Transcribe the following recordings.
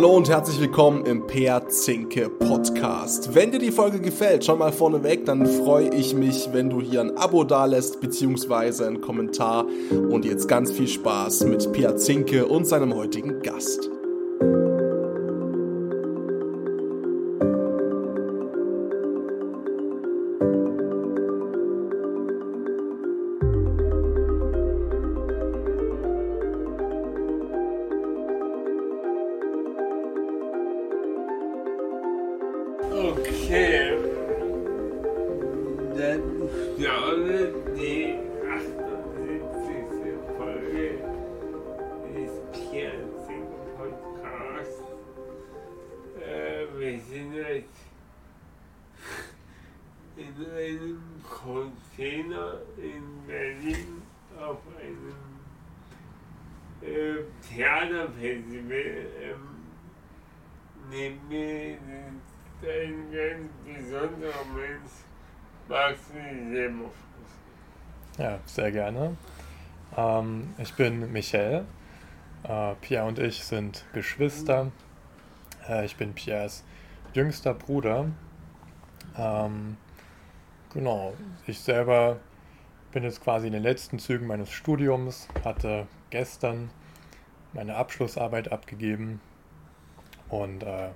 Hallo und herzlich willkommen im Per Zinke Podcast. Wenn dir die Folge gefällt, schon mal vorneweg, dann freue ich mich, wenn du hier ein Abo dalässt, beziehungsweise einen Kommentar. Und jetzt ganz viel Spaß mit Per Zinke und seinem heutigen Gast. Bin Michael. Äh, Pierre und ich sind Geschwister. Äh, ich bin Pierres jüngster Bruder. Ähm, genau, ich selber bin jetzt quasi in den letzten Zügen meines Studiums, hatte gestern meine Abschlussarbeit abgegeben und äh,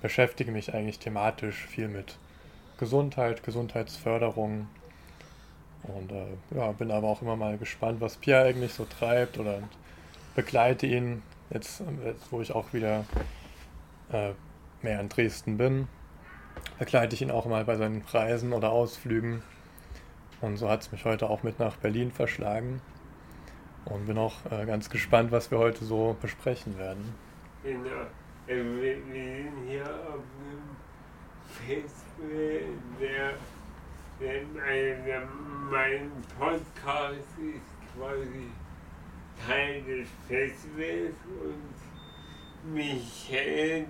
beschäftige mich eigentlich thematisch viel mit Gesundheit, Gesundheitsförderung und äh, ja, bin aber auch immer mal gespannt, was Pierre eigentlich so treibt oder begleite ihn jetzt, jetzt wo ich auch wieder äh, mehr in Dresden bin, begleite ich ihn auch mal bei seinen Reisen oder Ausflügen. Und so hat es mich heute auch mit nach Berlin verschlagen. Und bin auch äh, ganz gespannt, was wir heute so besprechen werden. Genau. Wir, sind hier auf einem Festival, der, mein- der, mein Podcast ist quasi Teil des Festivals und Michael,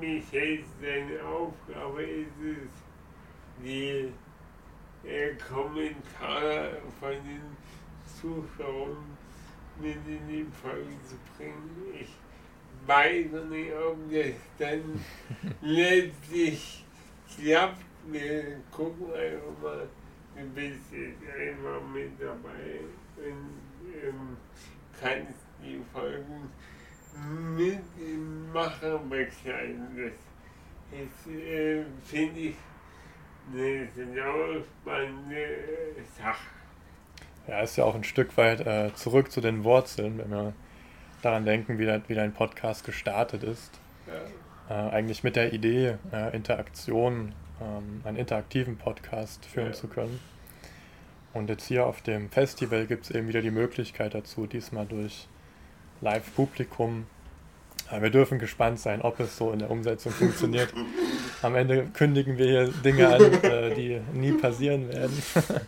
Michael seine Aufgabe ist es, die äh, Kommentare von den Zuschauern mit in die Folge zu bringen. Ich weiß noch nicht, ob das dann letztlich klappt. Wir gucken einfach mal. Du bist jetzt einfach mit dabei und ähm, kannst die Folgen mit dem Macher begleiten. Das äh, finde ich, eine genau spannende Sache. Ja, ist ja auch ein Stück weit äh, zurück zu den Wurzeln, wenn wir daran denken, wie, wie dein Podcast gestartet ist. Ja. Äh, eigentlich mit der Idee, äh, Interaktion, ähm, einen interaktiven Podcast führen Ja. zu können. Und jetzt hier auf dem Festival gibt es eben wieder die Möglichkeit dazu, diesmal durch Live-Publikum. Äh, wir dürfen gespannt sein, ob es so in der Umsetzung funktioniert. Am Ende kündigen wir hier Dinge an, äh, die nie passieren werden.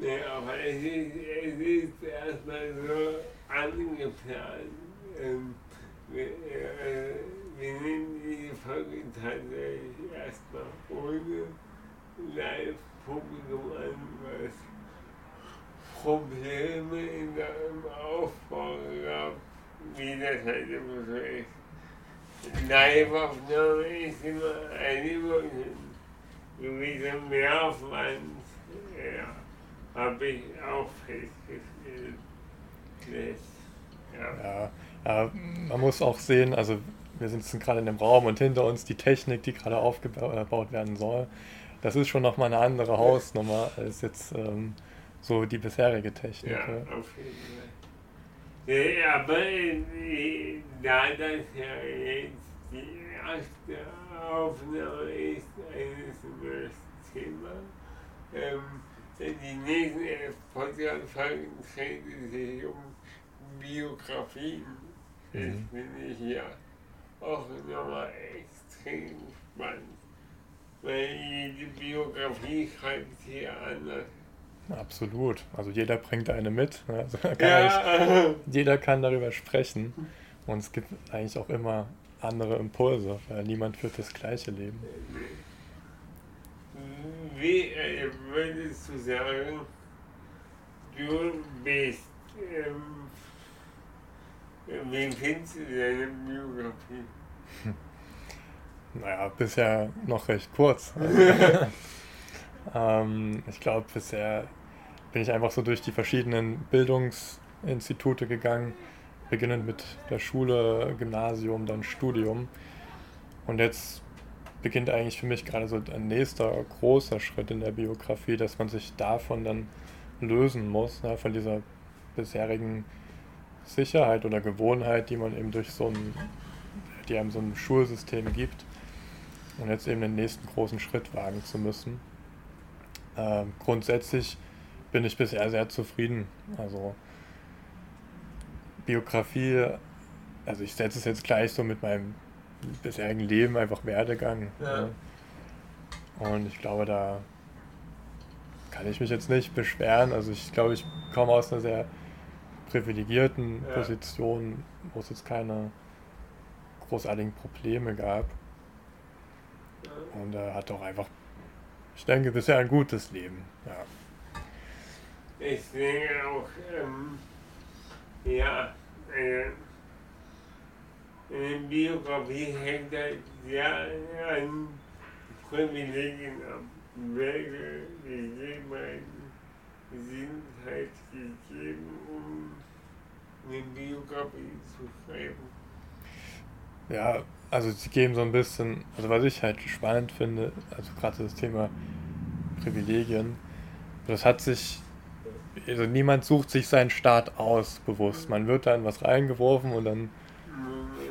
Nee, aber es ist, es ist erstmal so angeplant. Ähm, wir, äh, wir nehmen die Folge tatsächlich erstmal ohne Live-Publikum an, was Probleme in der, im Aufbau gab, wie das halt immer so ist. Live-Aufnahme ist immer eine Übung, gewisser Mehraufwand. Ja habe ich auch festgestellt. Ja. Ja, man muss auch sehen, also wir sitzen gerade in dem Raum und hinter uns die Technik, die gerade aufgebaut werden soll. Das ist schon nochmal eine andere Hausnummer als jetzt ähm, so die bisherige Technik. ja, auf jeden Fall. Ja, aber äh, da das ja jetzt die erste Aufnahme ist eines neuen Thema, ähm, die nächsten Podcast-Folgen drehen sich um Biografien. Das Mhm. finde ich ja auch nochmal extrem spannend. Weil jede Biografie schreibt sich anders. Absolut. Also jeder bringt eine mit. ne? Also kann Ja, jeder kann darüber sprechen. Und es gibt eigentlich auch immer andere Impulse, weil niemand führt das gleiche Leben. wie äh, würdest du sagen, du bist, ähm, wie findest du deine Biografie? Naja, bisher noch recht kurz. ähm, ich glaube, bisher bin ich einfach so durch die verschiedenen Bildungsinstitute gegangen, beginnend mit der Schule, Gymnasium, dann Studium. Und jetzt beginnt eigentlich für mich gerade so ein nächster großer Schritt in der Biografie, dass man sich davon dann lösen muss, ne, von dieser bisherigen Sicherheit oder Gewohnheit, die man eben durch so ein, die einem so ein Schulsystem gibt und jetzt eben den nächsten großen Schritt wagen zu müssen. Ähm, grundsätzlich bin ich bisher sehr zufrieden. Also Biografie, also ich setze es jetzt gleich so mit meinem bisherigen Leben einfach Werdegang. Ja. Ne? Und ich glaube, da kann ich mich jetzt nicht beschweren. Also ich glaube, ich komme aus einer sehr privilegierten ja. Position, wo es jetzt keine großartigen Probleme gab. Und er hat auch einfach, ich denke, bisher ein gutes Leben. Ja. Ich denke auch, ähm, ja, eine, eine Biografie hängt halt sehr an Privilegien ab. Welche Gegebenheiten sind halt gegeben, um eine Biografie zu schreiben. Ja, also sie geben so ein bisschen, also was ich halt spannend finde, also gerade das Thema Privilegien, das hat sich, also niemand sucht sich seinen Staat aus bewusst. Man wird da in was reingeworfen und dann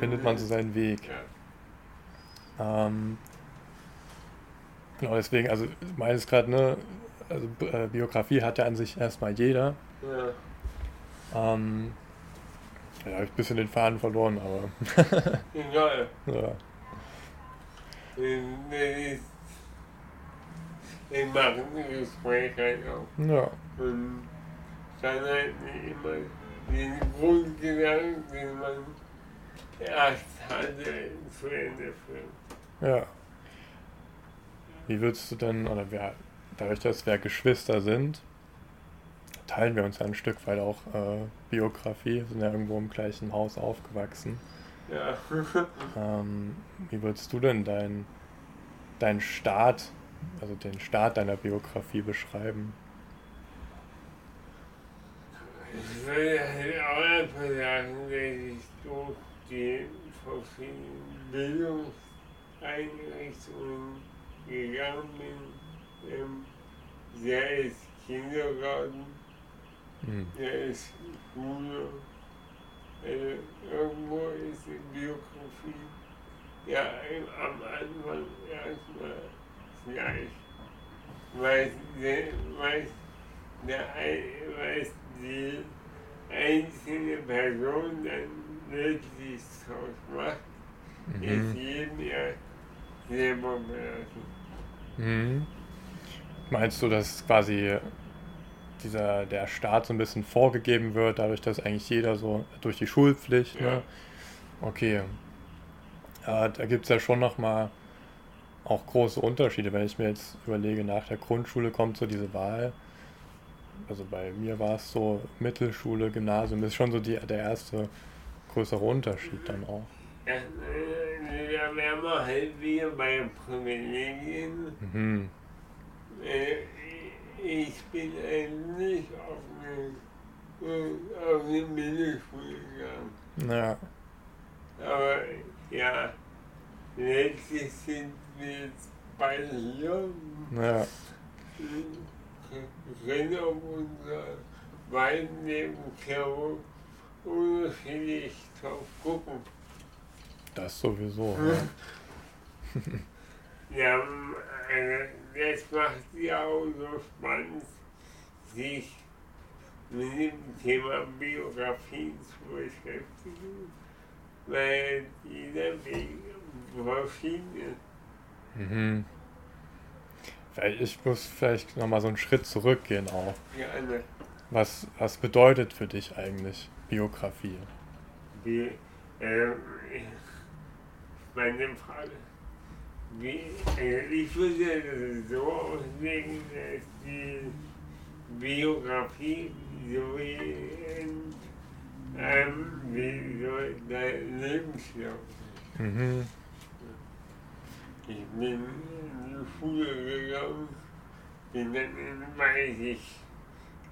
findet man so seinen Weg. Ähm, genau deswegen, also meines gerade, ne, also äh, Biografie hat ja an sich erstmal jeder. Ja. Ähm, ja, habe ich ein bisschen den Faden verloren, aber. Egal. ja. Ich mache ein Gespräch halt auch. Ja. Und dann halt immer den Grundgedanken, den man erst hatte, zu Ende führen. Ja. Wie würdest du denn, oder wer, dadurch, dass wir Geschwister sind, teilen wir uns ja ein Stück weit auch äh, Biografie, sind ja irgendwo im gleichen Haus aufgewachsen. Ja. ähm, wie würdest du denn deinen dein Start, also den Start deiner Biografie beschreiben? Ich würde halt auch einfach sagen, dass ich durch die verschiedenen Bildungseinrichtungen gegangen bin, ähm, sei es Kindergarten, Mhm. Er ist Schule, äh, irgendwo ist die Biografie ja am Anfang erstmal gleich, der, weil die einzelne Person dann wirklich draus macht, mhm. ist jedem ja selber belassen. Mhm. Meinst du, dass quasi dieser, der Staat so ein bisschen vorgegeben wird, dadurch, dass eigentlich jeder so durch die Schulpflicht, ne? Okay. Äh, da gibt es ja schon nochmal auch große Unterschiede. Wenn ich mir jetzt überlege, nach der Grundschule kommt so diese Wahl. Also bei mir war es so Mittelschule, Gymnasium, ist schon so die, der erste größere Unterschied dann auch. Ja, da wären wir halt wieder bei Privilegien. Mhm. Ich bin eigentlich auf äh, auf eine Mittelschule gegangen. Ja. Aber ja, letztlich sind wir jetzt beide hier. Ja. Können auf unser beiden Leben unterschiedlich drauf gucken. Das sowieso. Ja. ja, das macht ja auch so spannend, sich mit dem Thema Biografie zu beschäftigen, weil jeder Weg verschieden ist. Mhm. Ich muss vielleicht nochmal so einen Schritt zurückgehen auch. Gerne. Was, was bedeutet für dich eigentlich Biografie? Wie, äh, meine Frage ich würde das so auslegen, dass die Biografie so wie, ähm, wie so der Lebenslauf. Mhm. Ich bin in die Schule gegangen, bin dann in Weißig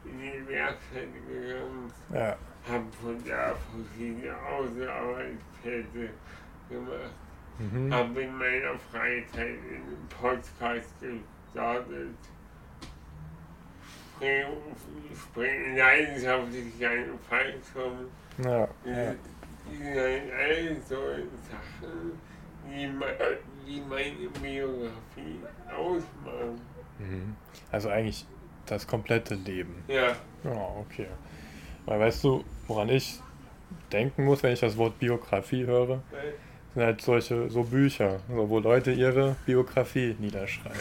in die Werkstatt gegangen, Ja. habe von da verschiedene Außenarbeitsplätze gemacht, Mhm. habe in meiner Freizeit in einem Podcast gestartet, springe, springe leidenschaftlich einen Fallschirm. Ja. ja. Das sind alles so Sachen, die, die meine Biografie ausmachen. Mhm. Also eigentlich das komplette Leben. Ja, Ja, okay. Weil weißt du, woran ich denken muss, wenn ich das Wort Biografie höre, weil sind halt solche so Bücher, so, wo Leute ihre Biografie niederschreiben.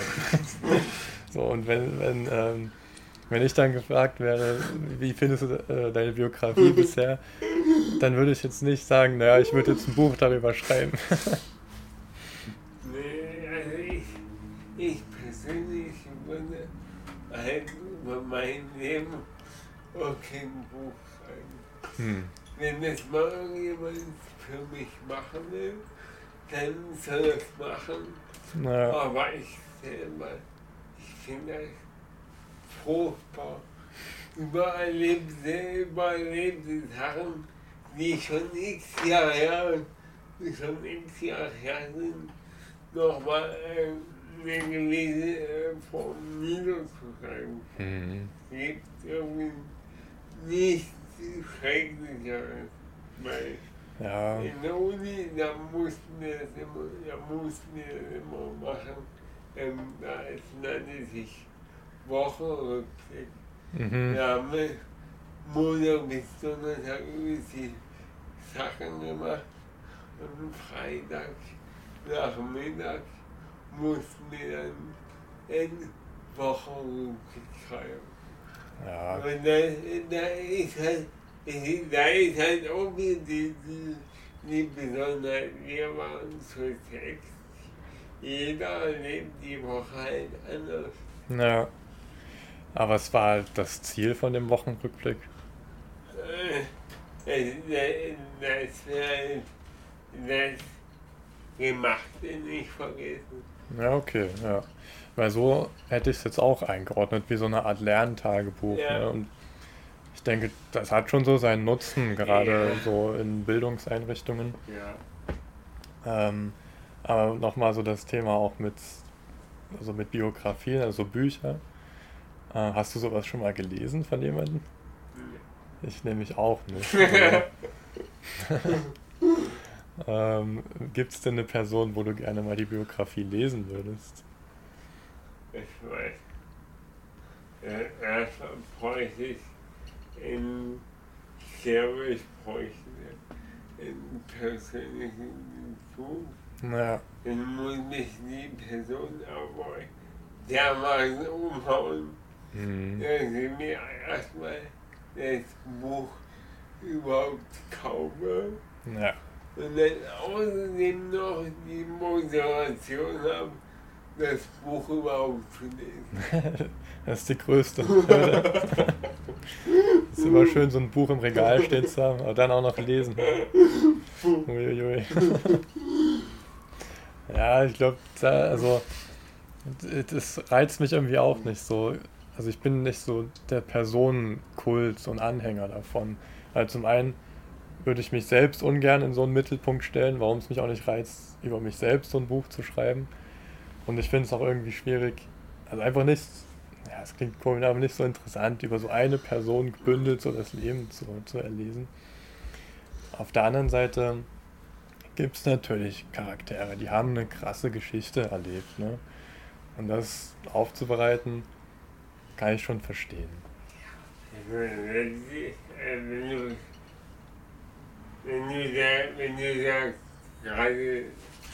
so, und wenn, wenn, ähm, wenn ich dann gefragt werde, wie findest du äh, deine Biografie bisher, dann würde ich jetzt nicht sagen, naja, ich würde jetzt ein Buch darüber schreiben. nee, also ich, ich persönlich würde halt über mein Leben auch kein Buch schreiben. Hm. Wenn das mal irgendjemand für mich machen will, dann soll er es machen. Naja, Aber ich selber, ich finde das furchtbar. Übererlebte, übererlebte Sachen, die schon x Jahre her, die schon x Jahre her sind, nochmal äh, eine gewisse äh, Form niederzuschreiben. hm. Es gibt irgendwie nichts Schrecklicheres. Weil ja, in der Uni, da mussten wir das immer, da mussten wir das immer machen. Ähm, da es nannte sich Wochenrückblick. mhm. Da haben wir Montag bis Donnerstag über die Sachen gemacht. Und Freitag Nachmittag mussten wir dann einen Wochenrückblick schreiben. ja, Und da, da ist halt, da ist halt auch wieder die, die, die Besonderheit, wir waren zu sechs. Jeder erlebt die Woche halt anders. ja. Aber es war halt das Ziel von dem Wochenrückblick. Äh, Das, das, das, das Gemachte nicht vergessen. Ja, okay, ja. Weil so hätte ich es jetzt auch eingeordnet, wie so eine Art Lerntagebuch. Ja. Ne? Und ich denke, das hat schon so seinen Nutzen, gerade Ja. so in Bildungseinrichtungen. Ja. Ähm, aber nochmal so das Thema auch mit, also mit Biografien, also Bücher. Äh, hast du sowas schon mal gelesen von jemandem? Ich nämlich auch nicht. ähm, Gibt es denn eine Person, wo du gerne mal die Biografie lesen würdest? Ich weiß. Äh, Erstmal bräuchte ich in Service bräuchte ich einen persönlichen Bezug. Naja, Dann muss mich die Person aber dermaßen umhauen, hm. dass sie mir erstmal das Buch überhaupt kaufe ja. und dann außerdem noch die Motivation habe, das Buch überhaupt zu lesen. Das ist die größte. Es ist immer schön, so ein Buch im Regal stehen zu haben, aber dann auch noch lesen. Uiuiui. Ja, ich glaube, also das reizt mich irgendwie auch nicht so. Also ich bin nicht so der Personenkult und Anhänger davon. Weil zum einen würde ich mich selbst ungern in so einen Mittelpunkt stellen, warum es mich auch nicht reizt, über mich selbst so ein Buch zu schreiben. Und ich finde es auch irgendwie schwierig, also einfach nicht, ja, es klingt komisch, aber nicht so interessant, über so eine Person gebündelt so das Leben zu, zu erlesen. Auf der anderen Seite gibt es natürlich Charaktere, die haben eine krasse Geschichte erlebt. Ne? Und das aufzubereiten, kann ich schon verstehen. Wenn, du, wenn du, wenn du sagst, gerade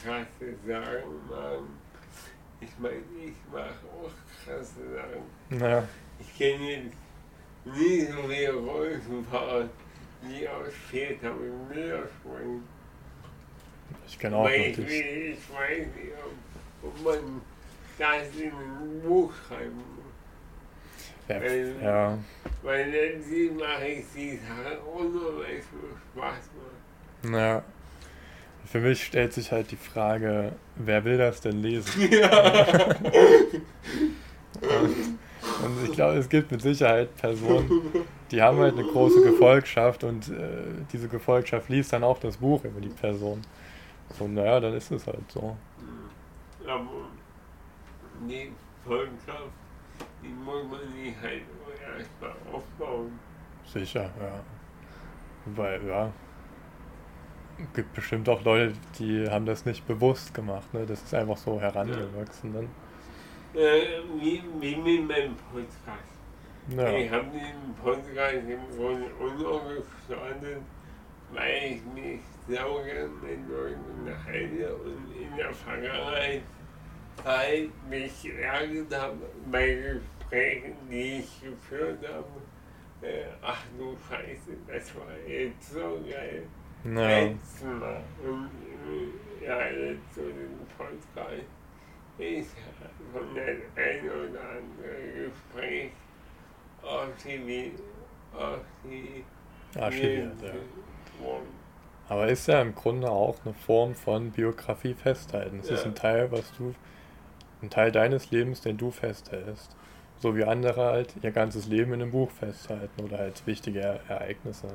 krasse Sachen machen, ich meine, ich mache auch krasse Sachen. Naja, Ich kenne jetzt nie so viele Rollstuhlfahrer, die aus Väter mit Müller springen. ich kenne auch Weil ich, ich weiß nicht, ob, ob man das in ein Buch schreiben muss. Ja, weil- ja, Weil dann mache ich die Sache nur, weil es mir Spaß macht. naja. Für mich stellt sich halt die Frage, wer will das denn lesen? Ja. Und, und ich glaube, es gibt mit Sicherheit Personen, die haben halt eine große Gefolgschaft und äh, diese Gefolgschaft liest dann auch das Buch über die Person. So, naja, dann ist es halt so. Aber die Volkskraft, die muss man sich halt erstmal aufbauen. Sicher, ja. Weil, ja. Es gibt bestimmt auch Leute, die haben das nicht bewusst gemacht, ne? Das ist einfach so herangewachsen dann. Äh, wie, wie mit meinem Podcast. Ja. Ich habe den Podcast im Grunde ungestartet, weil ich mich sehr gerne mit Leuten unterhalte und in der Vergangenheit halt mich geärgert habe bei Gesprächen, die ich geführt habe. Äh, ach du Scheiße, das war jetzt so geil. Ja. Letztes Mal. Und äh, ja, jetzt so den Podcast. Ich von das ein oder andere Gespräch archiviert, archiviert ja. Aber ist ja im Grunde auch eine Form von Biografie festhalten. Es ist Ja. ein Teil, was du, ein Teil deines Lebens, den du festhältst. So wie andere halt ihr ganzes Leben in einem Buch festhalten oder halt wichtige Ereignisse.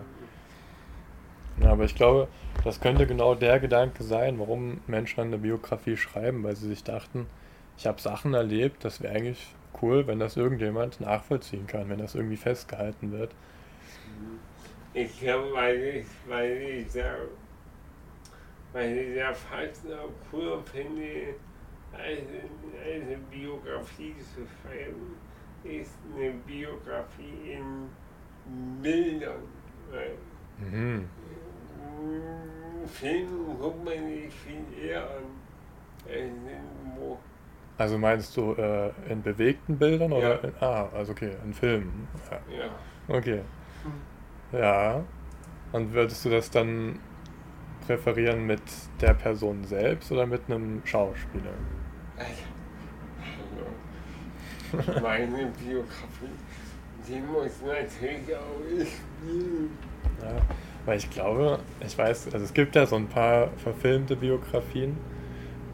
Ja, aber ich glaube, das könnte genau der Gedanke sein, warum Menschen eine Biografie schreiben, weil sie sich dachten, ich habe Sachen erlebt, das wäre eigentlich cool, wenn das irgendjemand nachvollziehen kann, wenn das irgendwie festgehalten wird. Ich glaube, weil ich, weil ich ja, weil ich ja fast noch cool finde, als, eine Biografie zu schreiben, ist eine Biografie in Bildern. Mhm. Film guckt man sich viel eher an als Buch. Also meinst du äh, in bewegten Bildern oder? Ja. In, ah, also okay, in Filmen. Ja. Ja. Okay. Ja. Und würdest du das dann präferieren mit der Person selbst oder mit einem Schauspieler? Also, meine Biografie, die muss natürlich auch ich spielen. Ja, weil ich glaube, ich weiß, also es gibt ja so ein paar verfilmte Biografien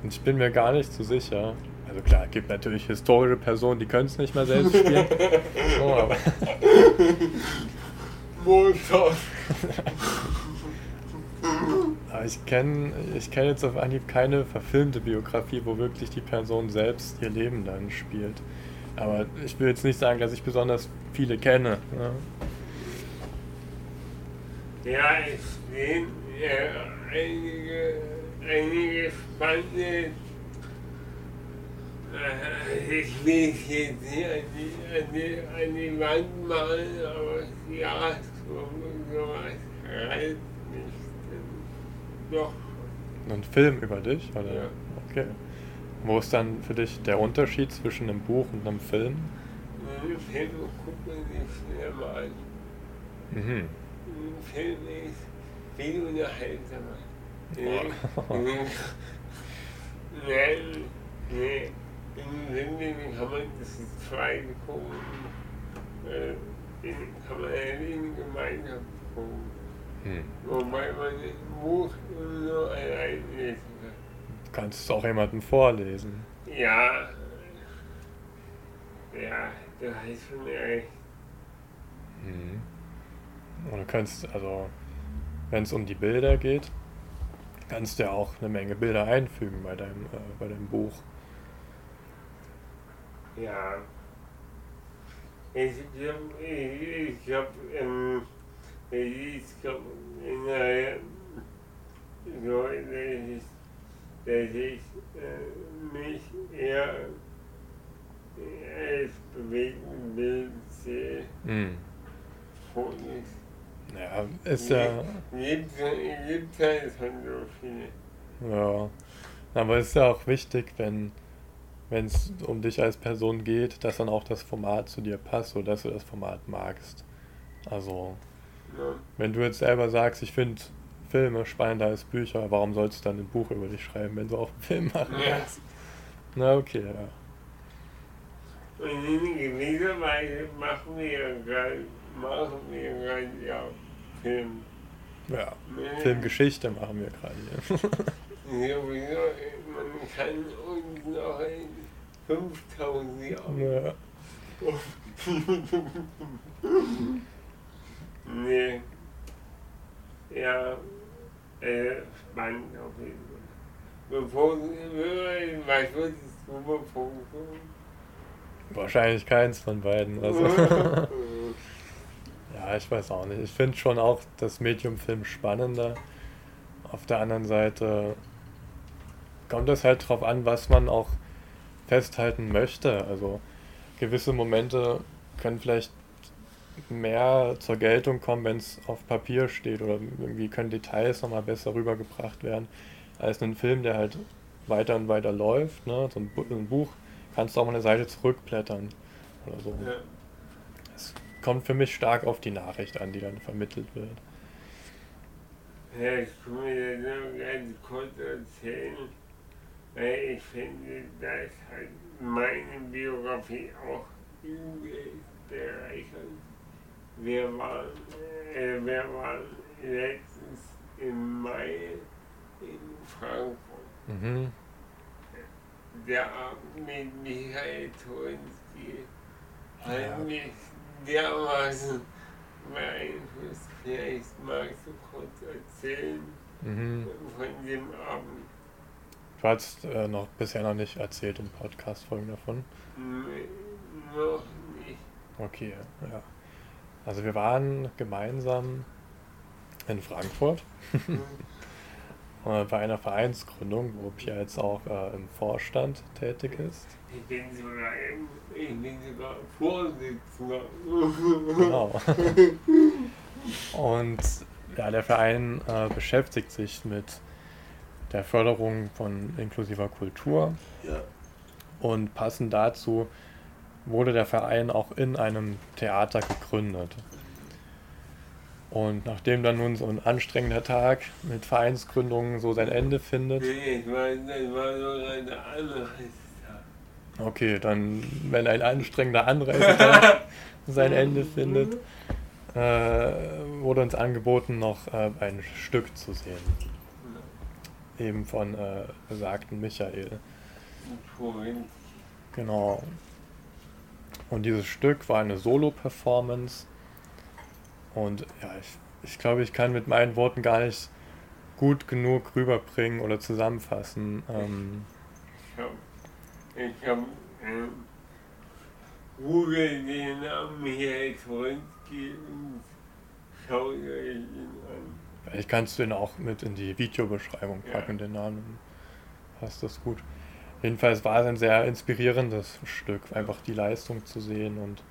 und ich bin mir gar nicht so sicher. Also klar, es gibt natürlich historische Personen, die können es nicht mehr selbst spielen. Oh, aber, aber ich kenne ich kenn jetzt auf Anhieb keine verfilmte Biografie, wo wirklich die Person selbst ihr Leben dann spielt. Aber ich will jetzt nicht sagen, dass ich besonders viele kenne. Ne? Ja, es stehen äh, einige, einige spannende. Äh, ich will es jetzt nicht an die, an die, an die Wand malen, aber ja, so, sowas reizt mich dann doch. Ein Film über dich? Oder? Ja. Okay. Wo ist dann für dich der Unterschied zwischen einem Buch und einem Film? Einen Film guckt man sich schnell mal an. Mhm. Ein Film ist viel unterhaltsamer. Oh. Nee, nee, nee. Im Sinne kann man das zweite gucken. Äh, kann man ja in Gemeinschaft gucken. Hm. Wobei man das Buch nur allein lesen kann. Du kannst es auch jemandem vorlesen. Ja, ja, du hast schon recht. Mhm. Und du kannst, also, wenn es um die Bilder geht, kannst du ja auch eine Menge Bilder einfügen bei deinem, äh, bei deinem Buch. Ja. Ich ich, ich glaube, ähm, ich glaube, naja, so, dass ich, dass ich äh, mich eher als bewegten Bild sehe. Mhm. Ja, ist ja, Gibt es halt so viele. ja. Aber es ist ja auch wichtig, wenn wenn es um dich als Person geht, dass dann auch das Format zu dir passt oder dass du das Format magst. Also, Ne? wenn du jetzt selber sagst, ich finde Filme spannender als Bücher, warum sollst du dann ein Buch über dich schreiben, wenn du auch einen Film machen Ja. kannst? Na, okay, ja. Und in gewisser Weise machen wir gerade, machen wir gerade ja Film. Ja, Filmgeschichte machen wir gerade hier. Sowieso, man kann uns noch in 5000 Jahren. Ja. nee. Ja, äh, spannend auf jeden Fall. Bevor, was würdest du bevorzugen? Wahrscheinlich keins von beiden. Also. ja, ich weiß auch nicht. Ich finde schon auch das Medium-Film spannender. Auf der anderen Seite kommt es halt drauf an, was man auch festhalten möchte. Also gewisse Momente können vielleicht mehr zur Geltung kommen, wenn es auf Papier steht oder irgendwie können Details nochmal besser rübergebracht werden als ein Film, der halt weiter und weiter läuft. Ne? So ein Buch kannst du auch mal eine Seite zurückblättern oder so. Ja. Es kommt für mich stark auf die Nachricht an, die dann vermittelt wird. Ja, ich kann mir das nur ganz kurz erzählen, weil ich finde, dass halt meine Biografie auch übelst bereichert. Wir waren, äh, wir waren letztens im Mai in Frankfurt. Mhm. Der Abend mit Michael Tolinski hat Ja. mich dermaßen beeinflusst. Vielleicht magst du kurz erzählen Mhm. von dem Abend. Du hast äh, noch bisher noch nicht erzählt im Podcast-Folgen davon. Nee, noch nicht. Okay, ja. Also wir waren gemeinsam in Frankfurt äh, bei einer Vereinsgründung, wo Pia jetzt auch äh, im Vorstand tätig ist. Ich bin sogar, ich bin sogar Vorsitzender. Genau. Und ja, der Verein äh, beschäftigt sich mit der Förderung von inklusiver Kultur Ja. und passend dazu wurde der Verein auch in einem Theater gegründet. Und nachdem dann nun so ein anstrengender Tag mit Vereinsgründungen so sein Ende findet, Nee, ich weiß, das war sogar der andere Tag. okay, dann, wenn ein anstrengender Anreisetag sein Ende findet, äh, wurde uns angeboten, noch äh, ein Stück zu sehen. Eben von äh, besagten Michael. Vorhin. Genau. Und dieses Stück war eine Solo-Performance. Und ja, ich, ich glaube, ich kann mit meinen Worten gar nicht gut genug rüberbringen oder zusammenfassen. Ähm, Ich hab, ich hab, ähm, google den Namen Michael Torinski und schau dir ihn an. vielleicht kannst du ihn auch mit in die Videobeschreibung Ja. packen, den Namen. Passt das gut. Jedenfalls war es ein sehr inspirierendes Stück, einfach die Leistung zu sehen und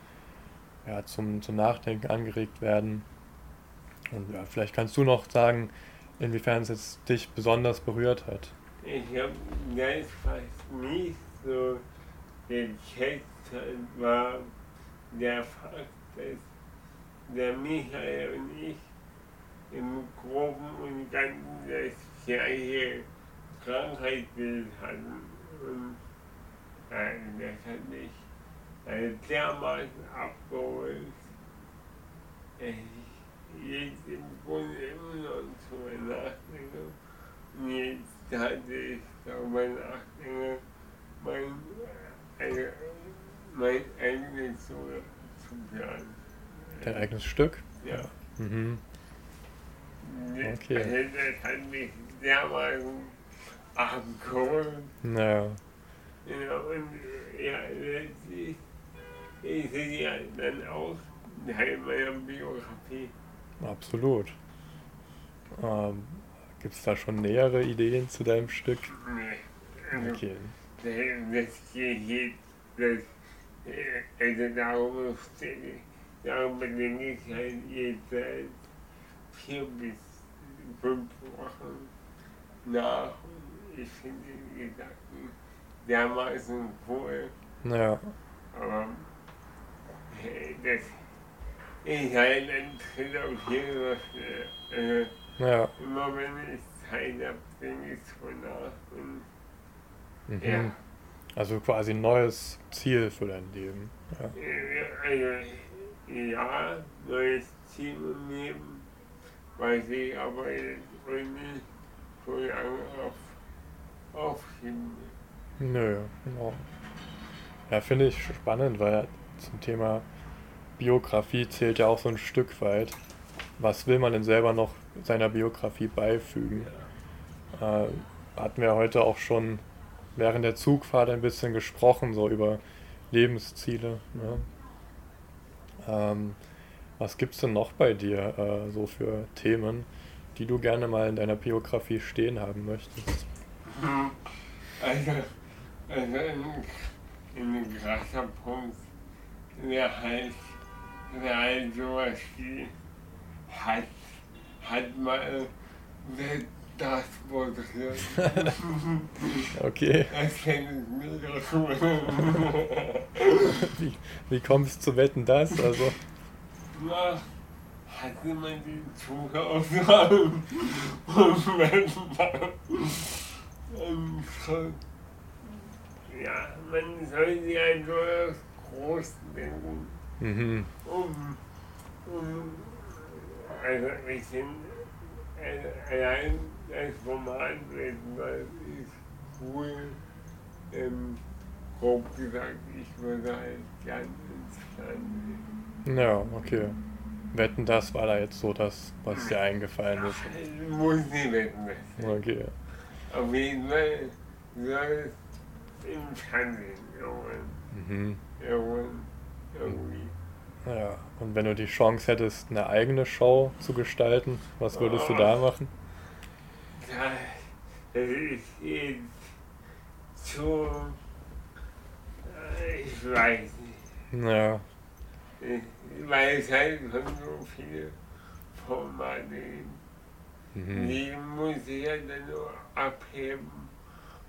ja, zum, zum Nachdenken angeregt werden. Und ja, vielleicht kannst du noch sagen, inwiefern es jetzt dich besonders berührt hat. Ich hab das fast nicht so gecheckt, war der Fakt, dass der Michael und ich im Groben und Ganzen das gleiche Krankheitsbild hatten. Und äh, das hat mich also dermaßen abgeholt, dass ich jetzt im Grunde immer noch drüber nachdenke. Und jetzt hatte ich darüber nachdenke, mein, also, mein eigenes zu, zu planen. Dein eigenes Stück? Ja. Mhm. Okay. Also, das hat mich dermaßen abgeholt. Naja, Ja, und ja, letztlich ist es ja dann auch Teil meiner Biografie. absolut. Ähm, Gibt es da schon nähere Ideen zu deinem Stück? Nee. Also, Okay. Das geht das, äh, also darum darüber denke ich halt jetzt seit vier bis fünf Wochen nach und ich finde die Gedanken dermaßen cool, Naja, aber äh, das ist halt ein Tritt auf jeden Fall. Also, naja. immer wenn ich Zeit habe, denke ich so nach und Mhm. ja. Also quasi ein neues Ziel für dein Leben. Ja. Äh, Also, ja, neues Ziel im Leben, weiß ich aber jetzt nicht so lange auf, aufschieben. Nö, genau. Ja, finde ich spannend, weil zum Thema Biografie zählt ja auch so ein Stück weit. Was will man denn selber noch seiner Biografie beifügen? Äh, hatten wir heute auch schon während der Zugfahrt ein bisschen gesprochen, so über Lebensziele. Ne? Ähm, was gibt es denn noch bei dir äh, so für Themen, die du gerne mal in deiner Biografie stehen haben möchtest? Also, also ein, ein krasser Punkt wäre halt, wär halt sowas wie, hat, hat mal das moderiert. okay. Das fände ich mega cool. wie, wie kommst du zu Wetten das? Also. Na, hat jemand die Zugausgaben und Wetten das? Ähm, ja, man soll sich also groß denken, Mhm. um, um also ein bisschen äh, allein das Format werden, weil ist cool, ähm, grob gesagt, ich würde halt gern ins Fernsehen. Ja, okay. Wetten das war da jetzt so das, was dir eingefallen ist. Ach, muss nicht wetten, das. Okay. Auf jeden Fall soll es im Fernsehen irgendwann, Mhm. irgendwann, irgendwie. Ja, und wenn du die Chance hättest, eine eigene Show zu gestalten, was würdest du da machen? Ja, das ist jetzt zu, äh, ich weiß nicht, Ja, Ich- weil es halt schon so viele Formate mhm. Die muss ich ja dann nur abheben,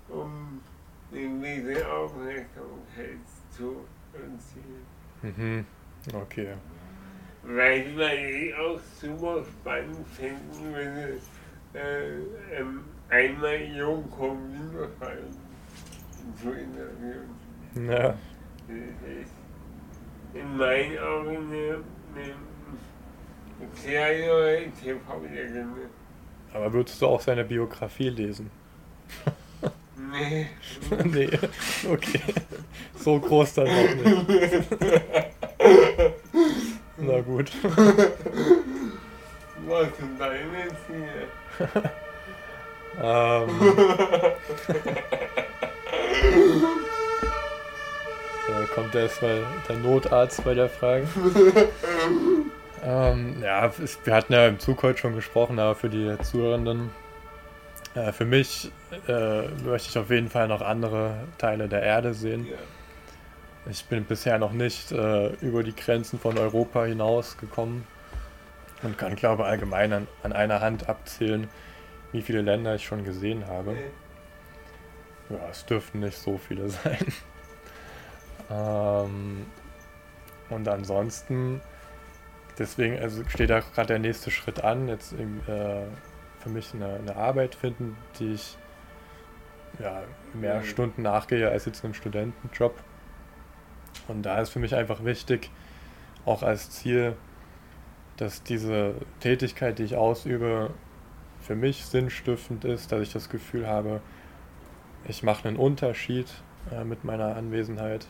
um gewisse Aufmerksamkeit zu erzielen. Mhm. Okay. Weil, weil ich auch super spannend finden würde, äh, ähm, einmal Joko Winterscheid zu interviewen. Ja, Das ist in meinen Augen eine, eine kleinere TV-Legende. aber würdest du auch seine Biografie lesen? Nee. nee, okay. So groß dann auch nicht. Na gut. Was sind deine Ziele? Ähm, da kommt erstmal der Notarzt bei der Frage. ähm, ja, wir hatten ja im Zug heute schon gesprochen, aber für die Zuhörenden. Äh, für mich äh, möchte ich auf jeden Fall noch andere Teile der Erde sehen. Ja. Ich bin bisher noch nicht äh, über die Grenzen von Europa hinausgekommen und kann, glaube allgemein an, an einer Hand abzählen, wie viele Länder ich schon gesehen habe. Ja, es dürften nicht so viele sein. ähm, und ansonsten, deswegen, also steht da gerade der nächste Schritt an, jetzt im, äh, für mich eine, eine Arbeit finden, die ich ja, mehr Mhm. Stunden nachgehe als jetzt einem Studentenjob. Und da ist für mich einfach wichtig, auch als Ziel, dass diese Tätigkeit, die ich ausübe, für mich sinnstiftend ist, dass ich das Gefühl habe, ich mache einen Unterschied äh, mit meiner Anwesenheit.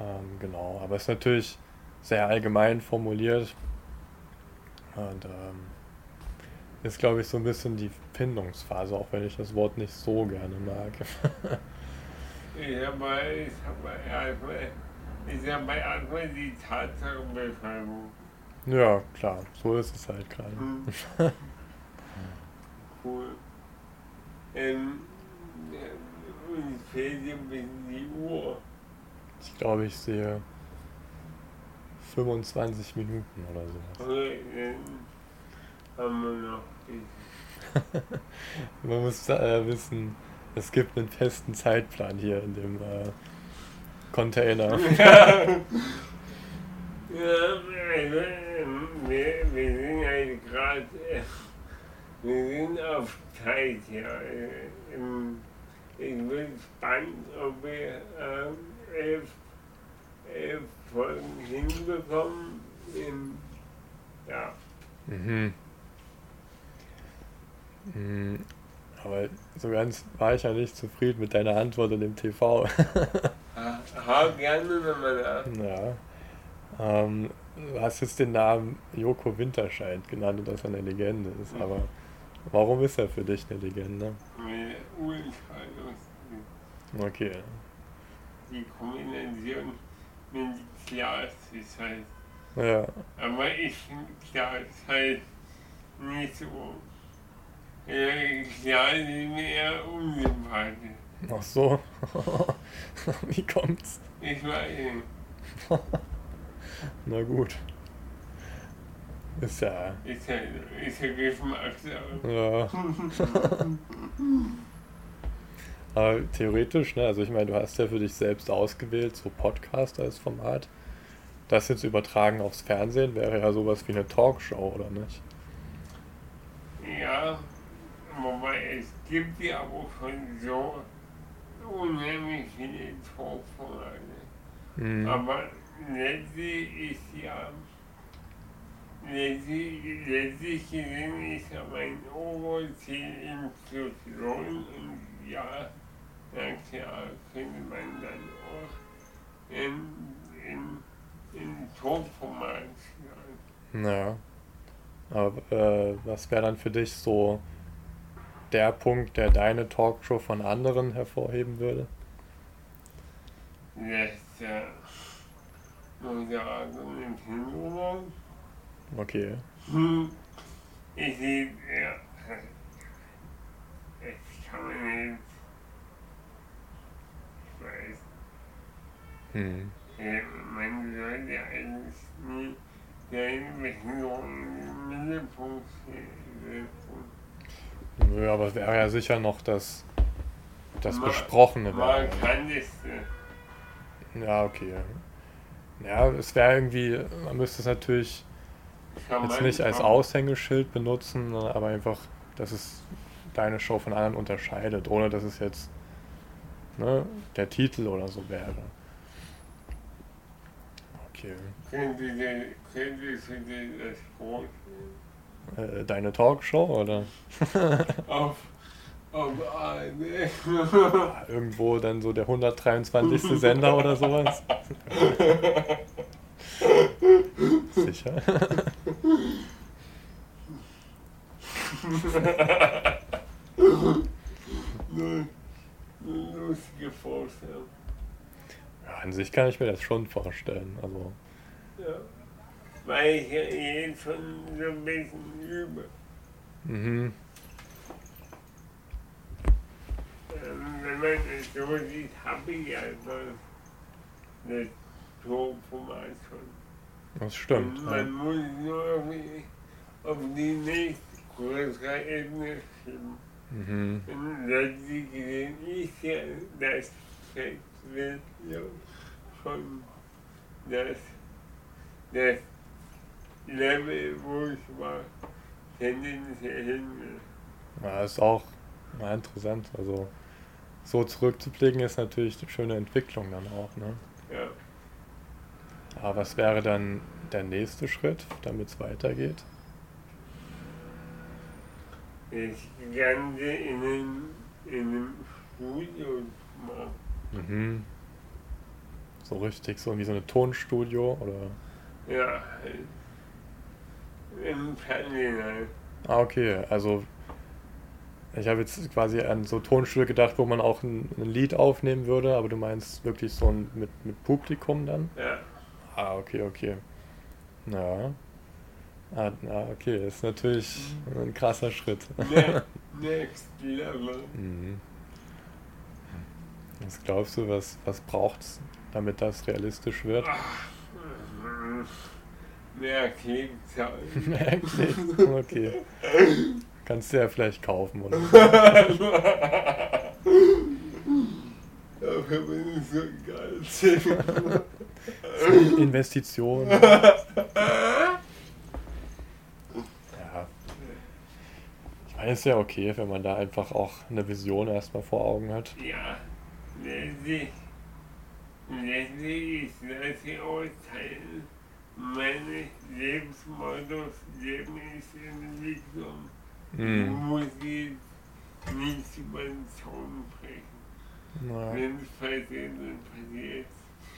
Ähm, genau, aber es ist natürlich sehr allgemein formuliert und ähm, ist, glaube ich, so ein bisschen die Findungsphase, auch wenn ich das Wort nicht so gerne mag. Ich habe ich habe mal erstmal die Tatsachenbeschreibung. ja, klar, so ist es halt gerade. Mhm. Cool. Ähm, äh, es fehlt ein bisschen die Uhr. Ich glaube, ich sehe 25 Minuten oder sowas. Okay, dann haben wir noch. Man muss äh, wissen, es gibt einen festen Zeitplan hier in dem äh, Container. ja, wir, wir sind halt gerade, äh, wir sind auf Zeit hier. Äh, ich bin gespannt, ob wir ähm, elf, elf Folgen hinbekommen. Ja, Mhm. Mhm. Aber so ganz war ich ja nicht zufrieden mit deiner Antwort in dem TV. Hau gerne nochmal nach. ja. Ähm, du hast jetzt den Namen Joko Winterscheid genannt und dass er eine Legende ist. Aber warum ist er für dich eine Legende? Okay. Die Kombination mit halt. Ja. Aber ich halt nicht so. Ist mir eher unsympathisch. Ach so. Wie kommt's? Ich weiß nicht. Na gut. Ist ja. Ist ja, ist ja Geschmackssache. Ja. Aber theoretisch, ne, also ich meine, du hast ja für dich selbst ausgewählt, so Podcast als Format. Das jetzt übertragen aufs Fernsehen wäre ja sowas wie eine Talkshow, oder nicht? Ja, wobei es gibt ja auch schon so unheimlich viele Talkformate. Mhm. Aber letztlich ist ja, letztlich, letztlich gesehen ist ja mein Oberziel Inklusion und ja, na klar, könnte man dann auch in, in, in Talkformat schreiben. Ja. Aber äh, was wäre dann für dich so der Punkt, der deine Talkshow von anderen hervorheben würde? Okay. Hm, ich sehe, ja, das kann man nicht, ich weiß, Hm. ja, man sollte eigentlich nie seine Behinderung im Mittelpunkt setzen. Nö, aber es wäre ja sicher noch das, das Ma- Besprochene. Man kann das, äh, Ja, okay. Ja, es wäre irgendwie, man müsste es natürlich jetzt man nicht als Aushängeschild benutzen, aber einfach, dass es deine Show von anderen unterscheidet, ohne dass es jetzt ne, der Titel oder so wäre. Okay. Du dir das vorstellen? Äh, deine Talkshow oder Auf, auf eine. Irgendwo dann so der 123. Sender oder sowas? Sicher. Lustige Vorstellung. Ja, an sich kann ich mir das schon vorstellen. Also, Ja. Weil ich ja jetzt schon so ein bisschen übe. mhm. Ähm, wenn man es so sieht, habe ich ja das, das Tonformat schon. das stimmt. Und Ja. man muss nur irgendwie auf die nächste größere Ebene schieben. Mhm. Und letztlich gesehen ist ja das Festival ja schon das, das Level, wo ich mal tendenziell hin will. Ja, ist auch mal interessant. Also, so zurückzublicken ist natürlich eine schöne Entwicklung dann auch. Ne? Ja. Aber was wäre dann der nächste Schritt, damit es weitergeht? Das Ganze in einem, in einem Studio machen. Mhm. So richtig, so wie so eine Tonstudio oder. Ja, im Fernsehen halt. Ah, okay. Also ich habe jetzt quasi an so Tonstudio gedacht, wo man auch ein, ein Lied aufnehmen würde, aber du meinst wirklich so ein, mit, mit Publikum dann? Ja. Ah, okay, okay. Ja. Ah, na, okay, das ist natürlich ein krasser Schritt. Ne next level. Mhm. Was glaubst du, was, was braucht es, damit das realistisch wird? Ach, Mehr Klickzahlen. Merklich. Okay. Kannst du ja vielleicht kaufen, oder? Dafür bin ich so geil. Investition. Ja. Ich meine, es ist ja okay, wenn man da einfach auch eine Vision erstmal vor Augen hat. ja, letztlich, letztlich ist das die Urteil meines Lebensmottos, Leben ist Entwicklung. Mhm. Du musst jetzt nicht über den Zaun brechen. Ja. Wenn es passiert, dann passiert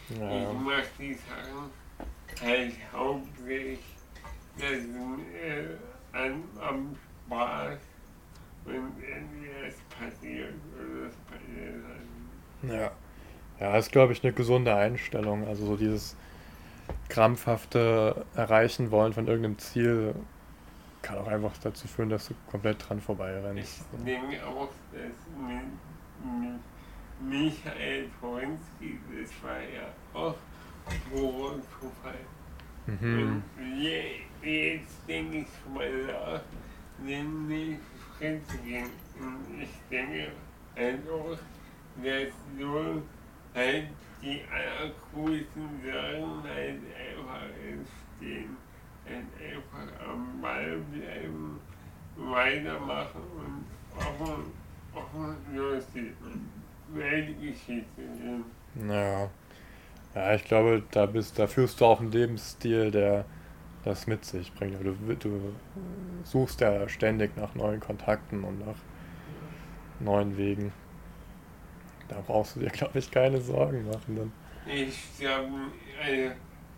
Ja. Ich mache die Sachen halt hauptsächlich dass mir an, am Spaß und entweder es passiert oder es passiert. Ja. Ja, ist, glaube ich, eine gesunde Einstellung. Also so dieses krampfhafte Erreichen wollen von irgendeinem Ziel kann auch einfach dazu führen, dass du komplett dran Ich vorbeirennst. denke auch, dass mit, mit Michael Poinski, das war ja auch Zufall. Mhm. Und je, jetzt denke ich mal nach, den nächsten Schritt zu gehen. Und ich denke auch, dass so halt die allercoolsten Sachen halt einfach entstehen. Einfach am Ball bleiben, weitermachen und offen, offen losleben. Weltgeschichte. Ja. Ja, ich glaube, da bist, da führst du auch einen Lebensstil, der das mit sich bringt. Du, du suchst ja ständig nach neuen Kontakten und nach neuen Wegen. Da brauchst du dir, glaube ich, keine Sorgen machen. Dann. Ich glaube, also,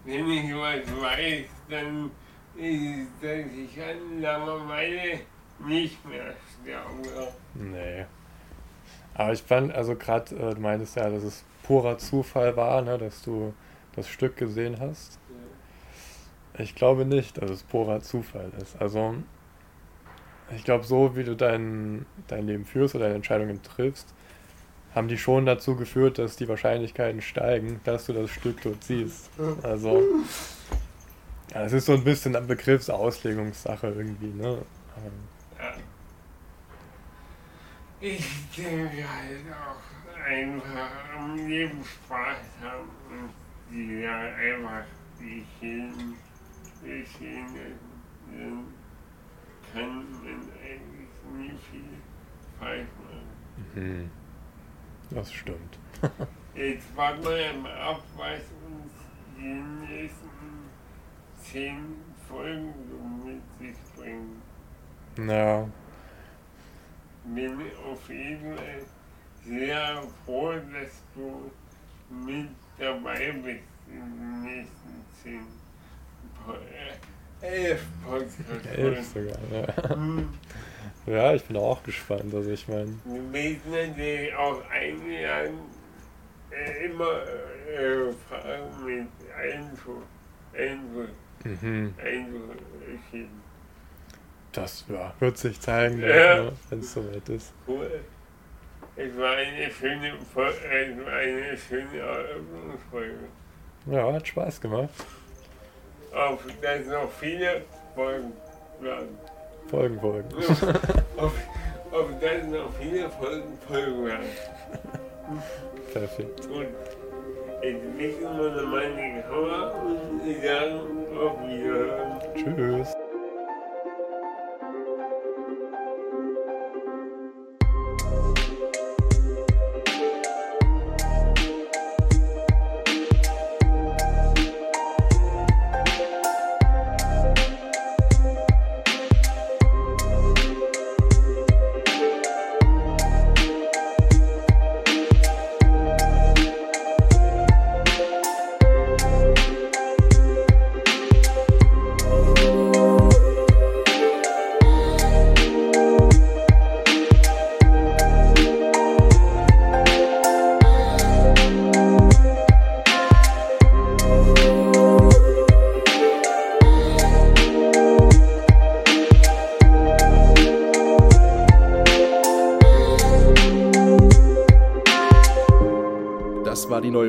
wenn ich was weiß, dann ist es, dass ich an Langeweile nicht mehr sterbe. Nee. Aber ich fand, also gerade, äh, du meintest ja, dass es purer Zufall war, ne, dass du das Stück gesehen hast. Ich glaube nicht, dass es purer Zufall ist. Also, ich glaube, so wie du dein, dein Leben führst oder deine Entscheidungen triffst, haben die schon dazu geführt, dass die Wahrscheinlichkeiten steigen, dass du das Stück dort siehst. Also, ja, es ist so ein bisschen eine Begriffsauslegungssache irgendwie, ne? Ja. Ich denke halt auch einfach am Leben Spaß haben und die ja einfach die Schäden geschehen lassen. Dann kann man eigentlich nie viel falsch machen. Mhm. Das stimmt. Jetzt warten wir mal ab, was uns die nächsten zehn Folgen so mit sich bringen. Ja, Bin auf jeden Fall sehr froh, dass du mit dabei bist in den nächsten zehn Po- äh, elf elf Podcasts. sogar. Ja. Ja, ich bin auch gespannt. Also ich meine, Du bist natürlich auch eingeladen, äh, immer äh, Fragen mit Einfluss, Einfluss, mhm. Einfluss das ja, wird sich zeigen, Ja. ne, wenn es soweit ist. Cool. Es war eine schöne, Fol- es war eine schöne Eröffnungsfolge. Ja, hat Spaß gemacht. Auf dass noch viele Folgen werden. Folgen, folgen. auf, auf dass noch viele Folgen folgen werden. Perfekt. Und wissen wir die Kamera und sagen auf Wiederhören. Tschüss.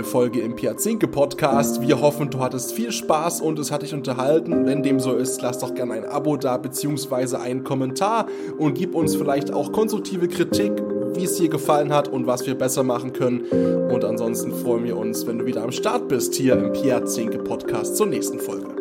Folge im Piazinke Podcast. Wir hoffen, du hattest viel Spaß und es hat dich unterhalten. Wenn dem so ist, lass doch gerne ein Abo da beziehungsweise einen Kommentar und gib uns vielleicht auch konstruktive Kritik, wie es dir gefallen hat und was wir besser machen können. Und ansonsten freuen wir uns, wenn du wieder am Start bist hier im Piazinke Podcast zur nächsten Folge.